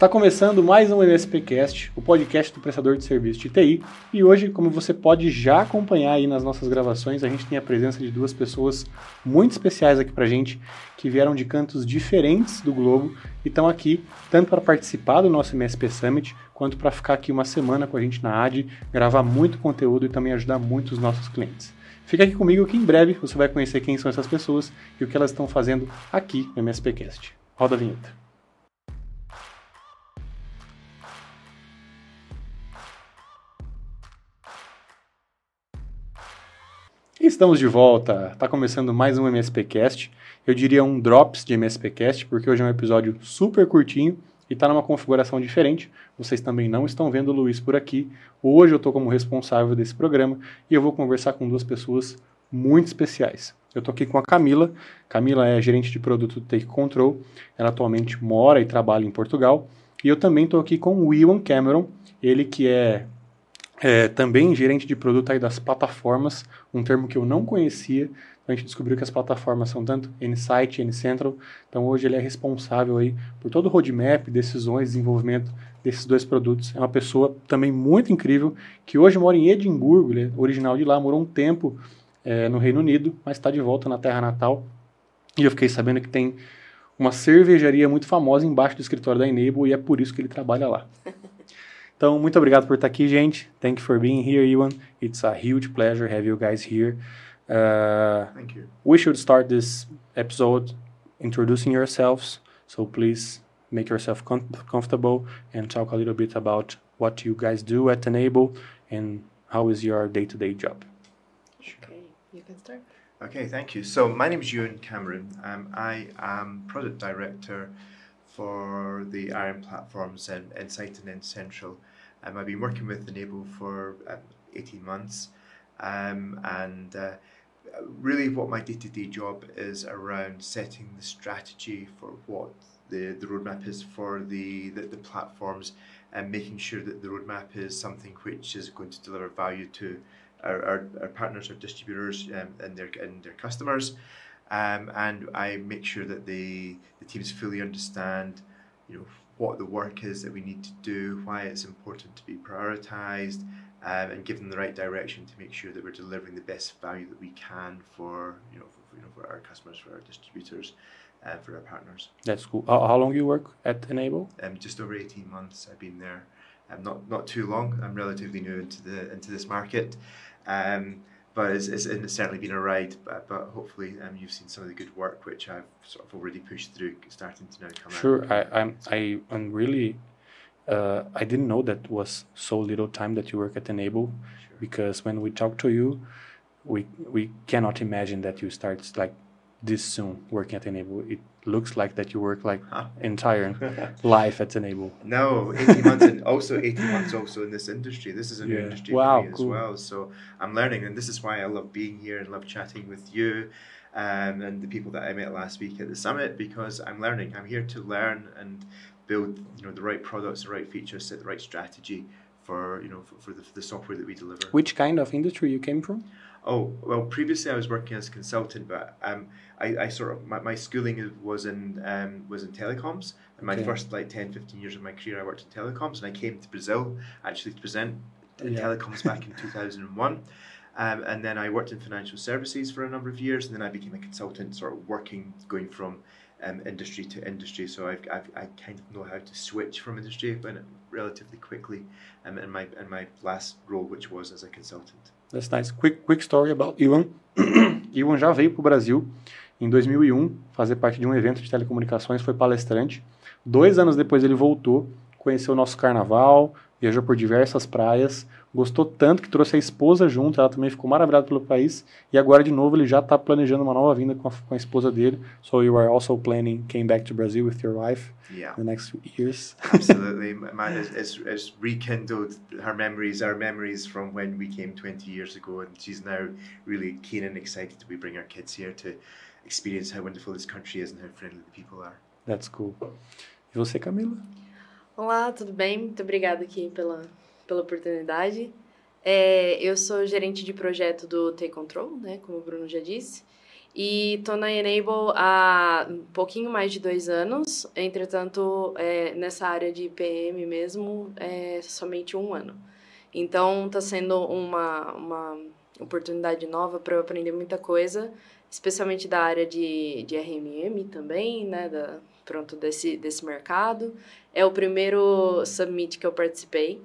Está começando mais um MSPcast, o podcast do prestador de serviço de TI. E hoje, como você pode já acompanhar aí nas nossas gravações, a gente tem a presença de duas pessoas muito especiais aqui pra gente, que vieram de cantos diferentes do globo e estão aqui tanto para participar do nosso MSP Summit, quanto para ficar aqui uma semana com a gente na AD, gravar muito conteúdo e também ajudar muito os nossos clientes. Fica aqui comigo que em breve você vai conhecer quem são essas pessoas e o que elas estão fazendo aqui no MSPcast. Roda a vinheta. Estamos de volta. Está começando mais um MSPcast. Eu diria um drops de MSPcast, porque hoje é um episódio super curtinho e está numa configuração diferente. Vocês também não estão vendo o Luiz por aqui. Hoje eu estou como responsável desse programa e eu vou conversar com duas pessoas muito especiais. Eu estou aqui com a Camila. Camila é gerente de produto do Take Control. Ela atualmente mora e trabalha em Portugal. E eu também estou aqui com o Iwan Cameron, ele que é é, também gerente de produto aí das plataformas, um termo que eu não conhecia. A gente descobriu que as plataformas são tanto Insight N-Central. Então hoje ele é responsável aí por todo o roadmap, decisões, desenvolvimento desses dois produtos. É uma pessoa também muito incrível que hoje mora em Edimburgo, ele é original de lá, morou um tempo é, no Reino Unido, mas está de volta na terra natal. E eu fiquei sabendo que tem uma cervejaria muito famosa embaixo do escritório da Enable e é por isso que ele trabalha lá. Então, muito obrigado por estar aqui, gente. Thank you for being here, Ewan. It's a huge pleasure to have you guys here. Uh, Thank you. We should start this episode introducing yourselves. So please make yourself com comfortable and talk a little bit about what you guys do at N-able and how is your day-to-day -day job. Okay, you can start. Okay, thank you. So my name is Ewan Cameron. Um, I am product director for the Iron platforms and N-sight and N-Central. Um, I've been working with N-able for um, 18 months, um, and uh, really what my day-to-day job is around setting the strategy for what the, the roadmap is for the, the, the platforms and making sure that the roadmap is something which is going to deliver value to our, our, our partners, our distributors, um, and their and their customers. Um, and I make sure that the, the teams fully understand, you know, what the work is that we need to do, why it's important to be prioritized, um, and give them the right direction to make sure that we're delivering the best value that we can for you know for, you know for our customers, for our distributors, and uh, for our partners. That's cool. How, how long you work at N-able? Um, just over eighteen months. I've been there. Um, not not too long. I'm relatively new into the into this market. Um, but it's, it's, it's, certainly been a ride. But, but hopefully, um, you've seen some of the good work which I've sort of already pushed through, starting to now come sure, out. Sure, I, I'm I am really. Uh, I didn't know that was so little time that you work at N-able, sure. because when we talk to you, we we cannot imagine that you start like this soon working at N-able. It looks like that you work like entire life at N-able. No, 18 months and also 18 months also in this industry. This is a new yeah. industry wow, for me cool. as well. So I'm learning and this is why I love being here and love chatting with you um, and the people that I met last week at the summit because I'm learning. I'm here to learn and build you know the right products, the right features, set the right strategy for you know for, for the, for the software that we deliver. Which kind of industry you came from? Oh well, previously I was working as a consultant, but um, I, I sort of my, my schooling was in um, was in telecoms. And my okay. first like 10, 15 years of my career, I worked in telecoms, and I came to Brazil actually to present in yeah. telecoms back in two thousand and one. Um, and then I worked in financial services for a number of years, and then I became a consultant, sort of working, going from um, industry to industry. So I've, I've, i kind of know how to switch from industry, but relatively quickly um, in my in my last role, which was as a consultant. That's nice. Quick, quick story about Iwan. Iwan já veio para o Brasil em 2001 fazer parte de um evento de telecomunicações, foi palestrante. Dois anos depois ele voltou, conheceu o nosso carnaval, viajou por diversas praias, gostou tanto que trouxe a esposa junto, ela também ficou maravilhada pelo país, e agora de novo ele já está planejando uma nova vinda com a, com a, esposa dele. So you are also planning came back to Brazil with your wife yeah. the next years. Absolutely, man, it's, it's, it's, rekindled her memories, our memories from when we came 20 years ago, and she's now really keen and excited to be bring our kids here to experience how wonderful this country is and how friendly the people are. That's cool. E você, Camila? Olá, tudo bem? Muito obrigada aqui pela, pela oportunidade. É, eu sou gerente de projeto do Take Control, né, como o Bruno já disse. E tô na Enable há um pouquinho mais de dois anos, entretanto, é, nessa área de PM mesmo, é somente um ano. Então, está sendo uma, uma oportunidade nova para eu aprender muita coisa, especialmente da área de, de RMM também, né, da, pronto, desse, desse mercado. É o primeiro summit que eu participei,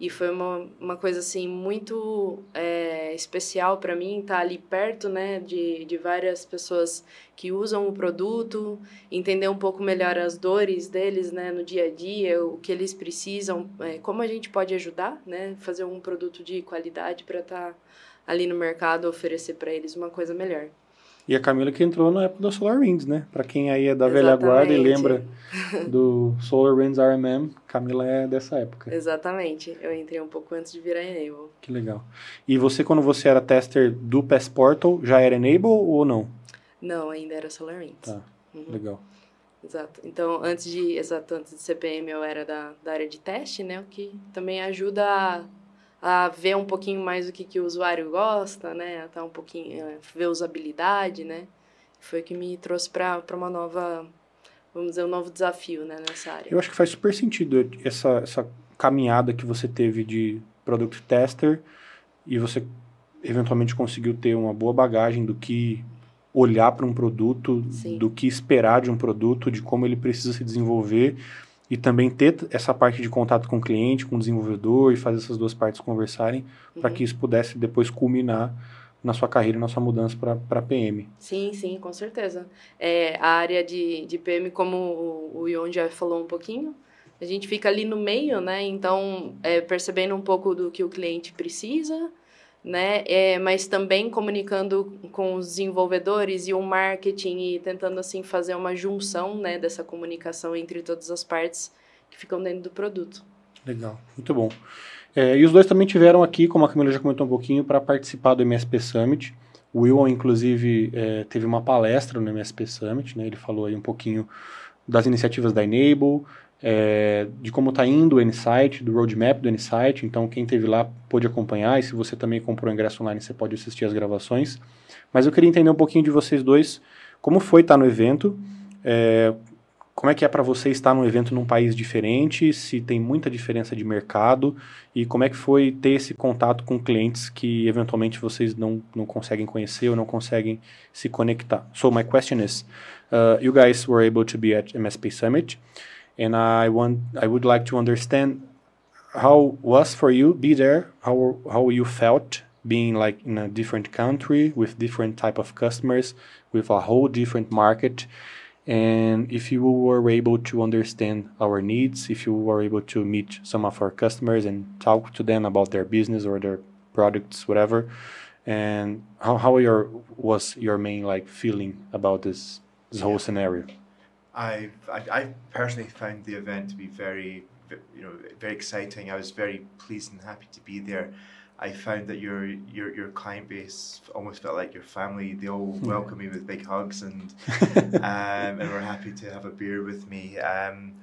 e foi uma, uma coisa assim muito é, especial para mim estar tá ali perto né de, de várias pessoas que usam o produto entender um pouco melhor as dores deles né no dia a dia o que eles precisam é, como a gente pode ajudar né fazer um produto de qualidade para estar tá ali no mercado oferecer para eles uma coisa melhor e a Camila que entrou na época do SolarWinds, né? Para quem aí é da Exatamente. velha guarda e lembra do SolarWinds RMM, Camila é dessa época. Exatamente. Eu entrei um pouco antes de virar Enable. Que legal. E você, quando você era tester do Passportal, já era Enable ou não? Não, ainda era SolarWinds. Tá, uhum. legal. Exato. Então, antes de, exato, antes de CPM, eu era da, da área de teste, né? O que também ajuda a a ver um pouquinho mais o que, que o usuário gosta, né? A tá um pouquinho, a ver usabilidade, né? Foi o que me trouxe para uma nova, vamos dizer, um novo desafio, né, nessa área. Eu acho que faz super sentido essa, essa caminhada que você teve de product tester e você eventualmente conseguiu ter uma boa bagagem do que olhar para um produto, Sim. do que esperar de um produto, de como ele precisa se desenvolver e também ter essa parte de contato com o cliente, com o desenvolvedor e fazer essas duas partes conversarem uhum. para que isso pudesse depois culminar na sua carreira na sua mudança para PM. Sim, sim, com certeza. É, a área de, de PM, como o, o Ion já falou um pouquinho, a gente fica ali no meio, né? Então, é, percebendo um pouco do que o cliente precisa, né? É, mas também comunicando com os desenvolvedores e o marketing e tentando assim fazer uma junção, né, dessa comunicação entre todas as partes que ficam dentro do produto. Legal, muito bom. É, e os dois também tiveram aqui, como a Camila já comentou um pouquinho, para participar do MSP Summit. O Will, inclusive, é, teve uma palestra no MSP Summit, né? Ele falou aí um pouquinho das iniciativas da Enable, é, de como está indo o Insight, do roadmap do Insight. Então, quem teve lá pôde acompanhar. E se você também comprou o ingresso online, você pode assistir as gravações. Mas eu queria entender um pouquinho de vocês dois. Como foi estar no evento? É, como é que é para você estar num evento num país diferente? Se tem muita diferença de mercado? E como é que foi ter esse contato com clientes que eventualmente vocês não, não conseguem conhecer ou não conseguem se conectar? So my question is, uh, you guys were able to be at MSP Summit. And I want I would like to understand how was for you be there? How how you felt being like in a different country with different type of customers with a whole different market? And if you were able to understand our needs if you were able to meet some of our customers and talk to them about their business or their products whatever. And how, how your was your main like feeling about this this whole scenario I, I personally found the event to be very, you know, very exciting. I was very pleased and happy to be there. I found that your your your client base almost felt like your family. They all hmm. welcomed me with big hugs and um, and were happy to have a beer with me. Um,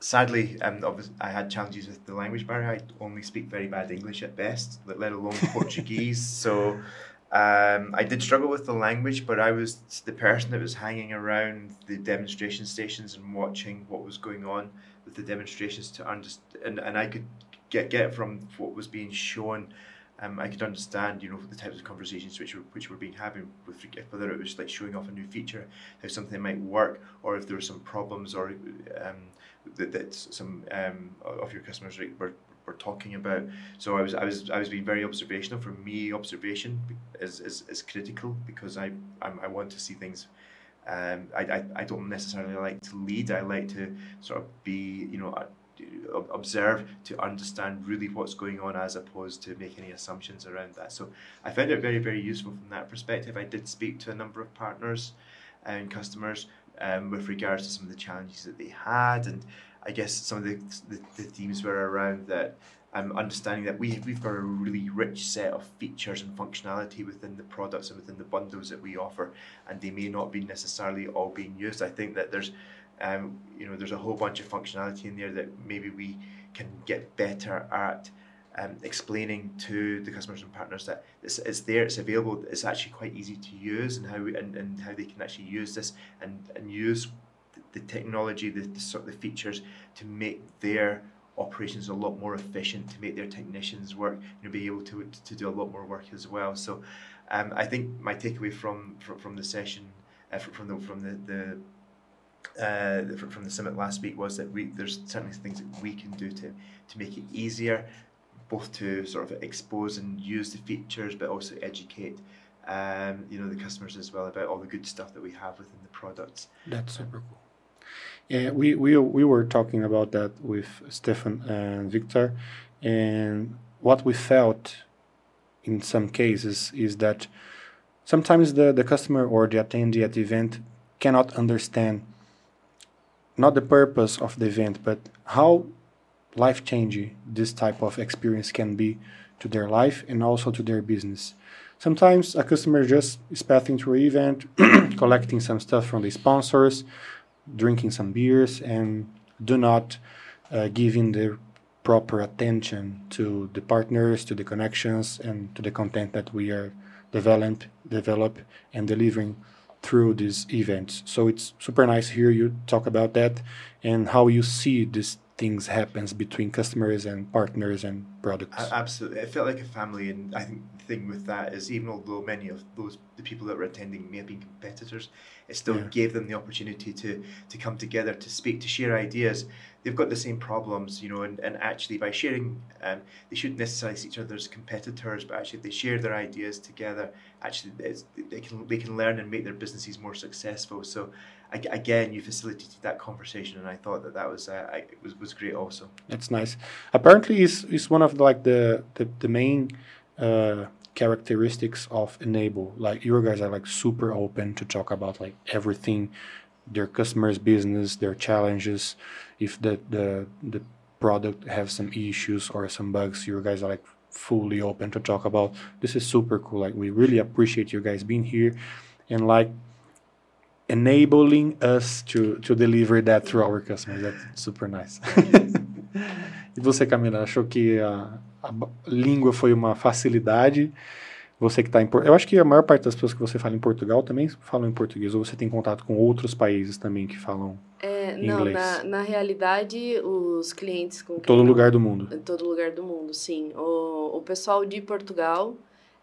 sadly, um, I had challenges with the language barrier. I only speak very bad English at best, let alone Portuguese. So um, I did struggle with the language, but I was the person that was hanging around the demonstration stations and watching what was going on with the demonstrations to understand, and, and I could get get from what was being shown. Um, I could understand, you know, the types of conversations which were which were being having with whether it was like showing off a new feature, how something might work, or if there were some problems, or um, that, that some um, of your customers were we're talking about. So I was I was I was being very observational. For me, observation is is, is critical because I I'm, i want to see things. Um, I, I I don't necessarily like to lead. I like to sort of be you know observe to understand really what's going on as opposed to make any assumptions around that. So I found it very very useful from that perspective. I did speak to a number of partners and customers um, with regards to some of the challenges that they had and I guess some of the, the, the themes were around that um, understanding that we, we've got a really rich set of features and functionality within the products and within the bundles that we offer, and they may not be necessarily all being used. I think that there's, um, you know, there's a whole bunch of functionality in there that maybe we can get better at um, explaining to the customers and partners that it's, it's there, it's available, it's actually quite easy to use, and how we, and, and how they can actually use this and, and use the, technology, the, the the features to make their operations a lot more efficient, to make their technicians work, you know, be able to to do a lot more work as well. So, um, I think my takeaway from from, from the session, uh, from the from the, the uh, from the summit last week was that we there's certainly things that we can do to to make it easier, both to sort of expose and use the features, but also educate um, you know the customers as well about all the good stuff that we have within the products. That's super cool. We, we we were talking about that with Stefan and Victor, and what we felt in some cases is that sometimes the, the customer or the attendee at the event cannot understand not the purpose of the event, but how life changing this type of experience can be to their life and also to their business. Sometimes a customer just is passing through an event, collecting some stuff from the sponsors, drinking some beers, and do not uh, giving the proper attention to the partners, to the connections, and to the content that we are develop, develop and delivering through these events. So it's super nice to hear you talk about that and how you see these things happens between customers and partners and products. Absolutely, it felt like a family, and I think thing with that is even although many of those the people that were attending may have been competitors, it still yeah. gave them the opportunity to to come together, to speak, to share ideas. They've got the same problems, you know, and, and actually by sharing, um, they shouldn't necessarily see each other as competitors, but actually if they share their ideas together, actually they can they can learn and make their businesses more successful. So again, you facilitated that conversation, and I thought that that was uh, I, was was great also. That's nice. Apparently, is is one of the, like the the, the main uh, characteristics of N-able. Like your guys are like super open to talk about like everything, their customers' business, their challenges. If the the the product have some issues or some bugs, you guys are like fully open to talk about. This is super cool. Like we really appreciate you guys being here, and like enabling us to, to deliver that through our customers. That's super nice. e você, Camila, achou que a, a língua foi uma facilidade? Você que está em Eu acho que a maior parte das pessoas que você fala em Portugal também falam em português, ou você tem contato com outros países também que falam é, não, inglês? Na, na realidade, os clientes com. Todo lugar do mundo. Todo lugar do mundo, sim. O, o pessoal de Portugal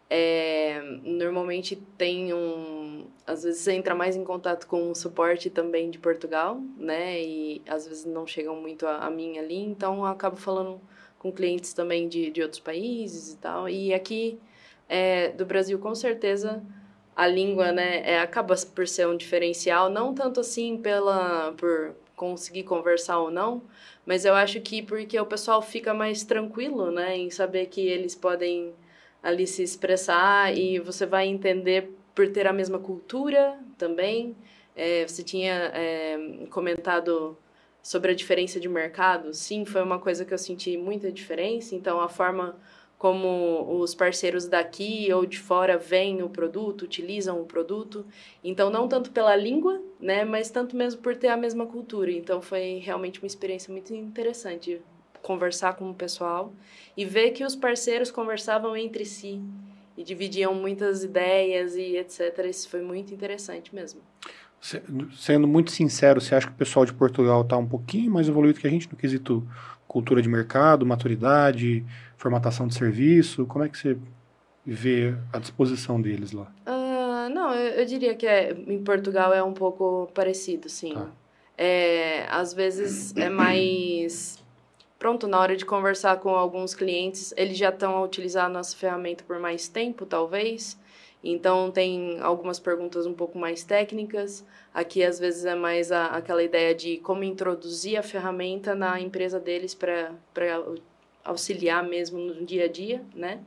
é, normalmente tem um. Às vezes você entra mais em contato com o suporte também de Portugal, né? E às vezes não chegam muito a, a mim ali, então eu acabo falando com clientes também de, de outros países e tal. E aqui é, do Brasil, com certeza, a língua, né, é, acaba por ser um diferencial, não tanto assim pela por conseguir conversar ou não, mas eu acho que porque o pessoal fica mais tranquilo, né, em saber que eles podem ali se expressar e você vai entender por ter a mesma cultura também. É, você tinha é, comentado sobre a diferença de mercado. Sim, foi uma coisa que eu senti muita diferença. Então, a forma como os parceiros daqui ou de fora veem o produto, utilizam o produto. Então, não tanto pela língua, né, mas tanto mesmo por ter a mesma cultura. Então, foi realmente uma experiência muito interessante conversar com o pessoal e ver que os parceiros conversavam entre si e dividiam muitas ideias e etc. Isso foi muito interessante mesmo. Sendo muito sincero, você acha que o pessoal de Portugal está um pouquinho mais evoluído que a gente no quesito cultura de mercado, maturidade, formatação de serviço? Como é que você vê a disposição deles lá? Uh, não, eu, eu, diria que é, em Portugal é um pouco parecido, sim. Tá. É, às vezes é mais pronto, na hora de conversar com alguns clientes, eles já estão a utilizar a nossa ferramenta por mais tempo, talvez. Então, tem algumas perguntas um pouco mais técnicas. Aqui, às vezes, é mais a, aquela ideia de como introduzir a ferramenta na empresa deles para auxiliar mesmo no dia a dia, né?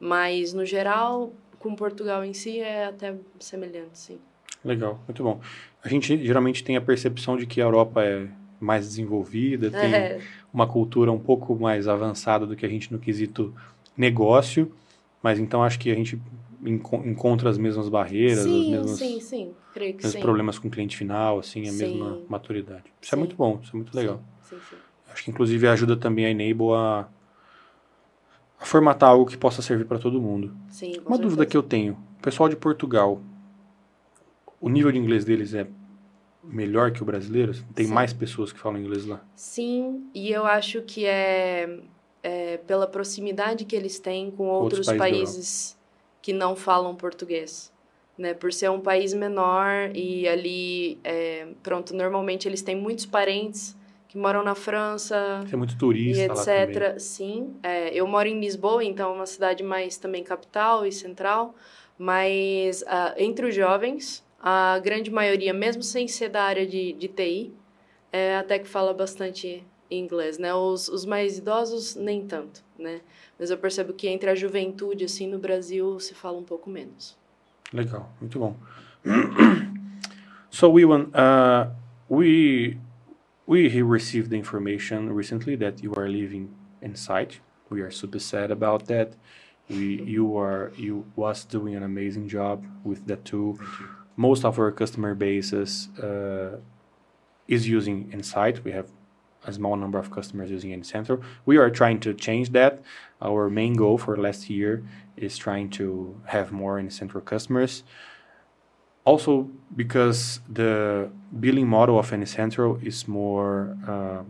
Mas, no geral, com Portugal em si, é até semelhante, sim. Legal, muito bom. A gente geralmente tem a percepção de que a Europa é mais desenvolvida, tem é. uma cultura um pouco mais avançada do que a gente no quesito negócio, mas então acho que a gente encontra as mesmas barreiras, sim, os mesmos, sim, sim. Creio que sim. problemas com o cliente final, assim, a sim. mesma maturidade. Isso sim. é muito bom, isso é muito legal. Acho que inclusive ajuda também a Enable a formatar algo que possa servir para todo mundo. Sim, Uma dúvida certeza. que eu tenho: o pessoal de Portugal, o nível de inglês deles é melhor que o brasileiro? Tem Sim. mais pessoas que falam inglês lá? Sim, e eu acho que é, é pela proximidade que eles têm com Outros outros, países países que não falam português. Né? Por ser um país menor e ali, é, pronto, normalmente eles têm muitos parentes que moram na França Tem muito e turista etc. Sim, é, eu moro em Lisboa, então é uma cidade mais também capital e central, mas ah, entre os jovens, a grande maioria, mesmo sem ser da área de, de TI, é, até que fala bastante inglês, né? Os, os mais idosos, nem tanto, né? Mas eu percebo que entre a juventude, assim, no Brasil, se fala um pouco menos. Legal, muito bom. so, Iwan, uh, we we received the information recently that you are living in site. We are super sad about that. We you are you was doing an amazing job with that tool. Most of our customer bases uh, is using Insight. We have a small number of customers using N-central. We are trying to change that. Our main goal for last year is trying to have more N-central customers. Also, because the billing model of N-central is more, uh,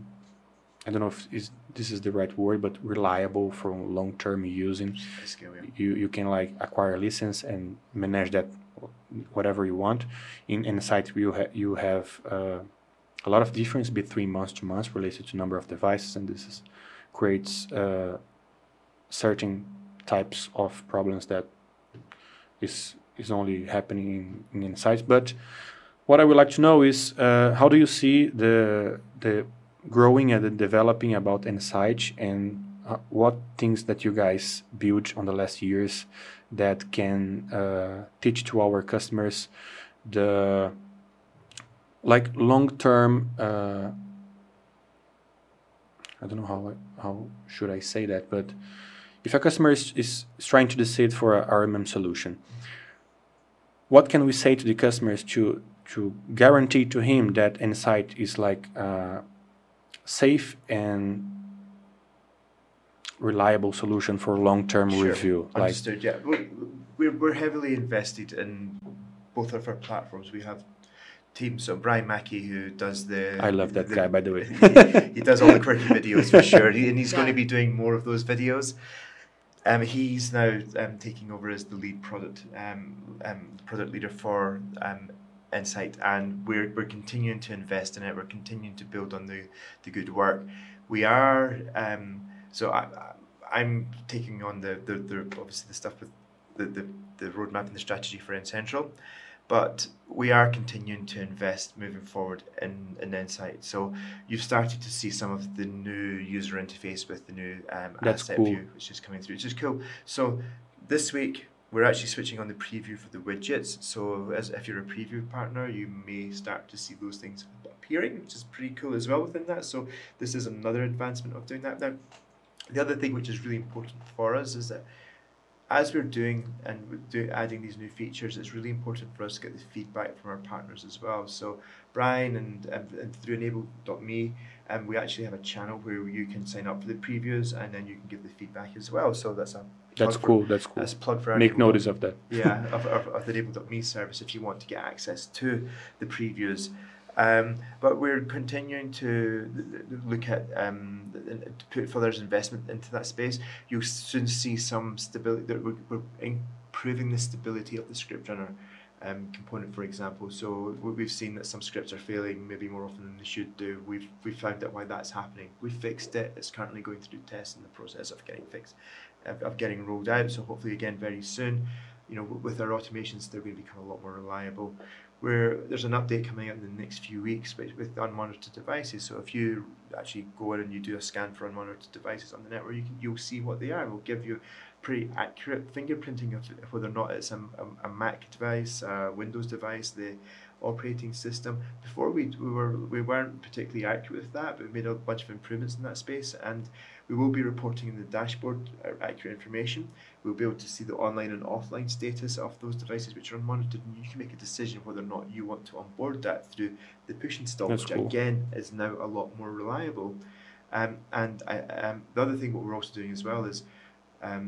I don't know if is, this is the right word, but reliable for long-term using scale, yeah. you, you can like acquire a license and manage that whatever you want in in the site you ha- you have uh, a lot of difference between month to month related to number of devices and this is creates uh, certain types of problems that is is only happening in, in insights. But what i would like to know is uh, how do you see the the growing and the developing about N-sight and uh, what things that you guys built on the last years that can uh, teach to our customers the like long term uh, I don't know how I, how should I say that but if a customer is, is, trying to decide for a RMM solution what can we say to the customers to to guarantee to him that N-sight is like uh, safe and reliable solution for long-term Sure. review like Understood. Yeah, we're, we're we're heavily invested in both of our platforms. We have teams. So Brian Mackey, who does the I love that the- guy by the way he does all the quirky videos for sure, he, and he's going to be doing more of those videos. Um, he's now um, taking over as the lead product um, um, product leader for um, N-sight, and we're we're continuing to invest in it. We're continuing to build on the the good work. We are um, so I, I- I'm taking on the, the, the obviously the stuff with the, the, the roadmap and the strategy for N-central, but we are continuing to invest moving forward in, in N-sight. So you've started to see some of the new user interface with the new um, That's asset cool. view, which is coming through, which is cool. So this week we're actually switching on the preview for the widgets. So as if you're a preview partner, you may start to see those things appearing, which is pretty cool as well within that. So this is another advancement of doing that. Now, the other thing which is really important for us is that as we're doing and do, adding these new features, it's really important for us to get the feedback from our partners as well. So Brian and, and, and through enable.me, um, we actually have a channel where you can sign up for the previews and then you can give the feedback as well. So that's a that's for- cool that's cool That's plug for our make notice of that yeah, of, of, of the enable.me service if you want to get access to the previews. Um, but we're continuing to look at um, to put further investment into that space. You'll soon see some stability. That we're, we're improving the stability of the script runner um, component, for example. So we- we've seen that some scripts are failing maybe more often than they should do. We've we found out why that's happening. We fixed it. It's currently going through tests in the process of getting fixed, of, of getting rolled out. So hopefully again very soon you know, with our automations, they're going to become a lot more reliable. Where there's an update coming out in the next few weeks with, unmonitored devices. So if you actually go in and you do a scan for unmonitored devices on the network, you can, you'll see what they are. We'll give you pretty accurate fingerprinting of, of whether or not it's a, a, a Mac device, a Windows device, the operating system. Before we, we were we weren't particularly accurate with that, but we made a bunch of improvements in that space, and we will be reporting in the dashboard uh, accurate information. We'll be able to see the online and offline status of those devices which are unmonitored, and you can make a decision whether or not you want to onboard that through the push install, That's which cool. again is now a lot more reliable. Um, and I, um, the other thing what we're also doing as well is Um,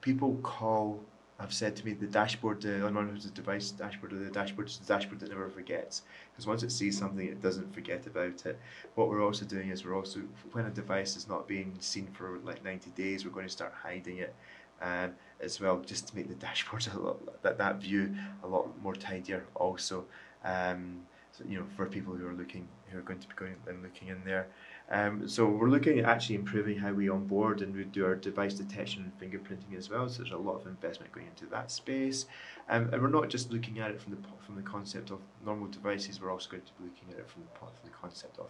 people call have said to me the dashboard, the unmonitored device dashboard, or the dashboard is the dashboard that never forgets. Because once it sees something, it doesn't forget about it. What we're also doing is we're also, when a device is not being seen for like 90 days, we're going to start hiding it um, as well, just to make the dashboard a lot, that, that view a lot more tidier also. Um, so, you know, for people who are looking, who are going to be going and looking in there. Um, so we're looking at actually improving how we onboard and we do our device detection and fingerprinting as well. So there's a lot of investment going into that space, um, and we're not just looking at it from the from the concept of normal devices. We're also going to be looking at it from the, from the concept of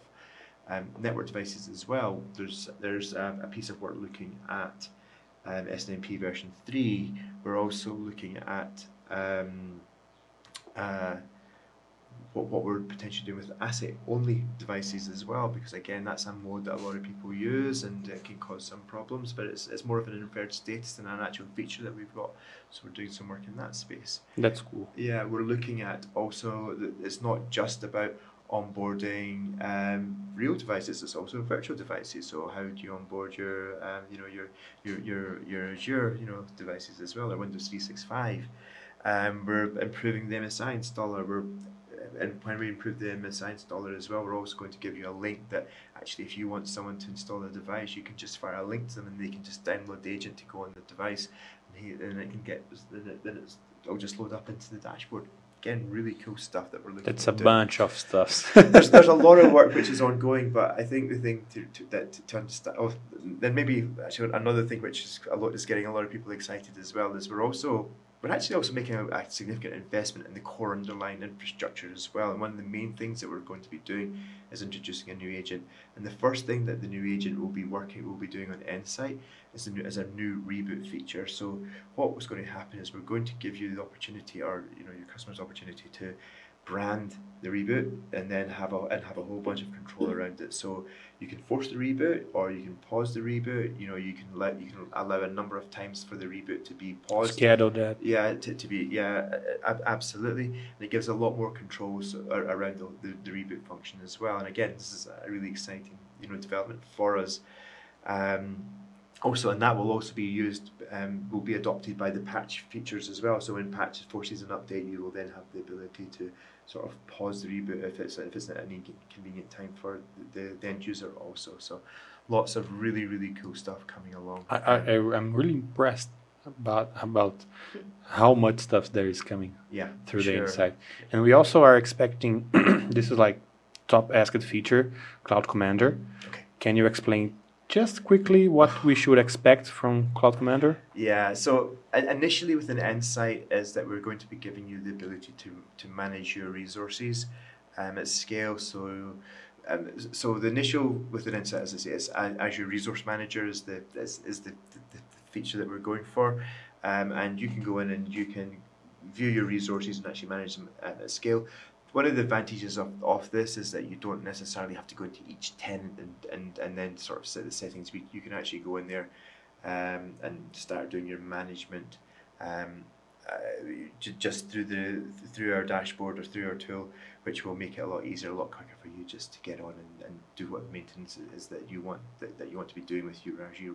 um, network devices as well. There's there's um, a piece of work looking at um, SNMP version three. We're also looking at um, uh, what, what we're potentially doing with asset only devices as well, because again, that's a mode that a lot of people use and it can cause some problems, but it's, it's more of an inferred status than an actual feature that we've got. So we're doing some work in that space. That's cool. Yeah, we're looking at also, it's not just about onboarding um, real devices. It's also virtual devices. So how do you onboard your, um, you know, your your your your Azure, you know, devices as well, or Windows three six five. Um, we're improving the MSI installer. We're and when we improve the MSI installer as well, we're also going to give you a link that actually, if you want someone to install the device, you can just fire a link to them and they can just download the agent to go on the device, and, he, and it can get then, it, then it's, it'll just load up into the dashboard. Again, really cool stuff that we're looking. That's a bunch of stuff. there's there's a lot of work which is ongoing, but I think the thing to, to that to understand. Oh, then maybe actually another thing which is a lot is getting a lot of people excited as well is we're also we're actually also making a, a, significant investment in the core underlying infrastructure as well. And one of the main things that we're going to be doing is introducing a new agent. And the first thing that the new agent will be working, will be doing on N-sight is a new, is a new reboot feature. So what was going to happen is we're going to give you the opportunity, or you know, your customers' opportunity to brand the reboot and then have a and have a whole bunch of control around it. So you can force the reboot or you can pause the reboot. You know, you can let you can allow a number of times for the reboot to be paused. Schedule that. Yeah, to, to be yeah, absolutely. And it gives a lot more controls around the, the, the reboot function as well. And again, this is a really exciting you know development for us. Um, also, and that will also be used, um, will be adopted by the patch features as well. So when patch forces an update, you will then have the ability to sort of pause the reboot if it's if it's at any convenient time for the, the end user also. So lots of really really cool stuff coming along. I, I I'm really impressed about about how much stuff there is coming yeah through sure. the inside. and we also are expecting this is like top asked feature, Cloud Commander. Okay. Can you explain just quickly what we should expect from Cloud Commander? Yeah, so initially with an N-sight is that we're going to be giving you the ability to, to manage your resources um, at scale. So um, so the initial within N-sight, as I say, is Azure Resource Manager is the is, is the, the, the feature that we're going for, um, and you can go in and you can view your resources and actually manage them at scale one of the advantages of, of this is that you don't necessarily have to go into each tenant and, and, and then sort of set the settings. You can actually go in there um, and start doing your management um, uh, just through the through our dashboard or through our tool, which will make it a lot easier, a lot quicker for you just to get on and, and do what maintenance is that you want that, that you want to be doing with your Azure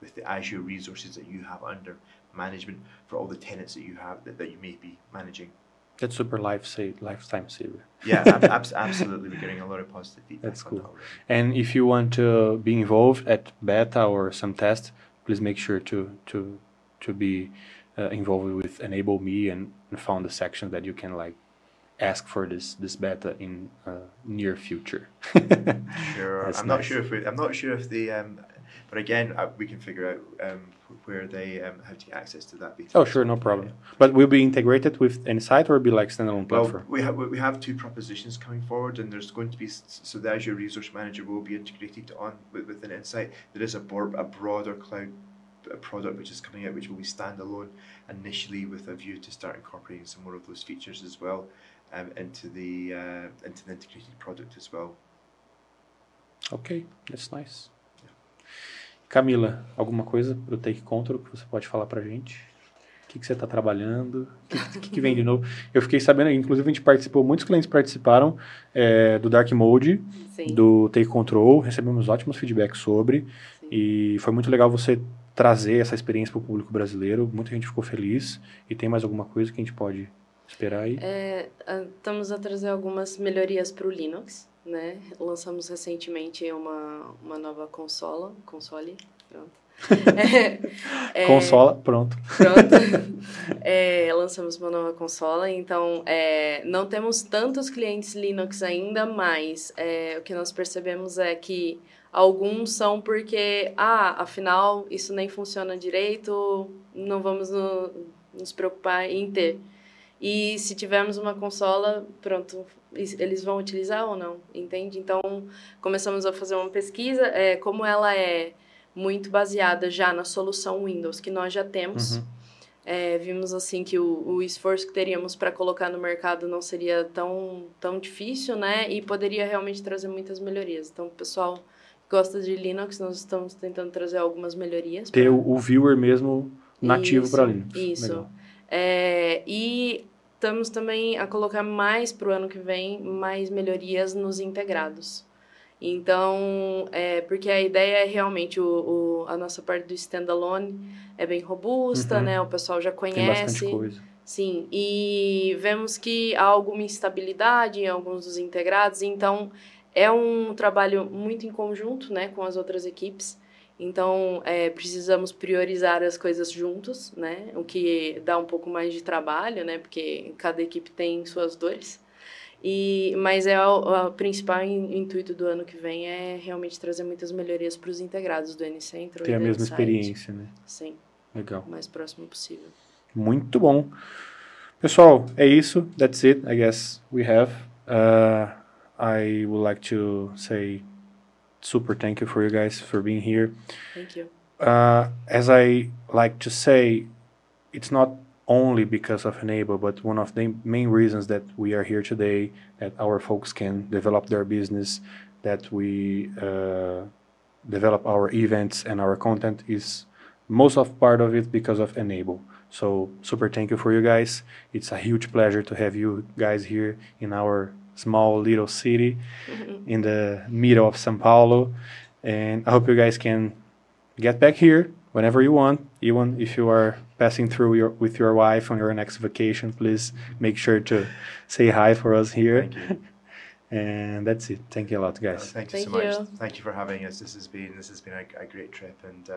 with the Azure resources that you have under management for all the tenants that you have that, that you may be managing. That's super life save, lifetime saver. yeah, ab- absolutely. We're getting a lot of positive feedback. That's cool. That and if you want to be involved at beta or some test, please make sure to to to be uh, involved with N-able Me and, and found the section that you can like ask for this this beta in uh, near future. sure. That's I'm nice. not sure if we, I'm not sure if the um, but again uh, we can figure out um, where they um, have to get access to that beta. Oh, sure, no problem. But will be integrated with N-sight or be like standalone platform? Well, we have we have two propositions coming forward, and there's going to be so the Azure Resource Manager will be integrated on with, within N-sight. There is a, bor- a broader cloud a product which is coming out, which will be standalone initially, with a view to start incorporating some more of those features as well um, into the uh, into the integrated product as well. Okay, that's nice. Camila, alguma coisa para o Take Control que você pode falar para a gente? O que, que você está trabalhando? O que, que, que, vem de novo? Eu fiquei sabendo, inclusive a gente participou, muitos clientes participaram é, do Dark Mode, Sim. do Take Control, recebemos ótimos feedbacks sobre, Sim. e foi muito legal você trazer essa experiência para o público brasileiro. Muita gente ficou feliz. E tem mais alguma coisa que a gente pode esperar aí? É, estamos a trazer algumas melhorias para o Linux, né? Lançamos recentemente uma, uma nova consola, console, pronto. é, é, consola, pronto. Pronto. É, lançamos uma nova consola, então é, não temos tantos clientes Linux ainda, mas é, o que nós percebemos é que alguns são porque, ah, afinal, isso nem funciona direito, não vamos no, nos preocupar em ter. E se tivermos uma consola, pronto, eles vão utilizar ou não, entende? Então, começamos a fazer uma pesquisa, é, como ela é muito baseada já na solução Windows que nós já temos. Uhum. É, vimos assim que o, o esforço que teríamos para colocar no mercado não seria tão, tão difícil, né? E poderia realmente trazer muitas melhorias. Então, o pessoal gosta de Linux, nós estamos tentando trazer algumas melhorias. Ter pra... o viewer mesmo nativo para Linux. Isso. É, e estamos também a colocar mais para o ano que vem, mais melhorias nos integrados. Então, é, porque a ideia é realmente, o, o, a nossa parte do standalone é bem robusta, uhum. né? O pessoal já conhece. Tem coisa. Sim, e vemos que há alguma instabilidade em alguns dos integrados, então é um trabalho muito em conjunto, né, com as outras equipes. Então, é, precisamos priorizar as coisas juntos, né? O que dá um pouco mais de trabalho, né? Porque cada equipe tem suas dores. E, mas é o, o principal intuito do ano que vem é realmente trazer muitas melhorias para os integrados do N-Centro. Ter a mesma experiência, né? Sim. Legal. O mais próximo possível. Muito bom. Pessoal, é isso. That's it, I guess we have. Uh, I would like to say super thank you for you guys for being here. Thank you. Uh, as I like to say, it's not only because of N-able, but one of the main reasons that we are here today, that our folks can develop their business, that we uh, develop our events and our content is most of part of it because of N-able. So super thank you for you guys. It's a huge pleasure to have you guys here in our small little city mm-hmm. in the middle of São Paulo. And I hope you guys can get back here whenever you want, even if you are passing through your, with your wife on your next vacation, please make sure to say hi for us here. and that's it. Thank you a lot, guys. thank you thank so you. much. Thank you for having us. This has been this has been a, a great trip, and uh,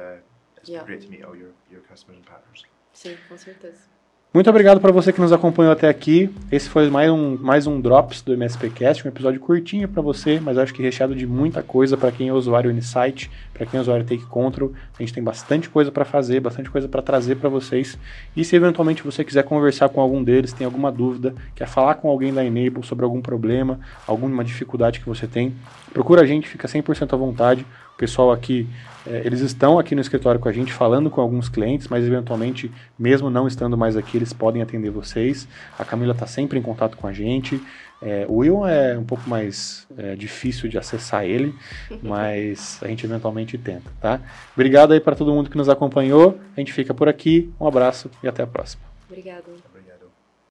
it's yeah. been great to meet all your, your customers and partners. Sim, com certeza. Muito obrigado para você que nos acompanhou até aqui. Esse foi mais um, mais um Drops do MSPcast, um episódio curtinho para você, mas acho que recheado de muita coisa para quem é usuário Insight, para quem é usuário Take Control. A gente tem bastante coisa para fazer, bastante coisa para trazer para vocês. E se eventualmente você quiser conversar com algum deles, tem alguma dúvida, quer falar com alguém da Enable sobre algum problema, alguma dificuldade que você tem, procura a gente, fica 100% à vontade. Pessoal aqui é, eles estão aqui no escritório com a gente falando com alguns clientes, mas eventualmente, mesmo não estando mais aqui, eles podem atender vocês. A Camila está sempre em contato com a gente. É, o Will é um pouco mais é, difícil de acessar ele, mas a gente eventualmente tenta, tá? Obrigado aí para todo mundo que nos acompanhou. A gente fica por aqui. Um abraço e até a próxima. Obrigada.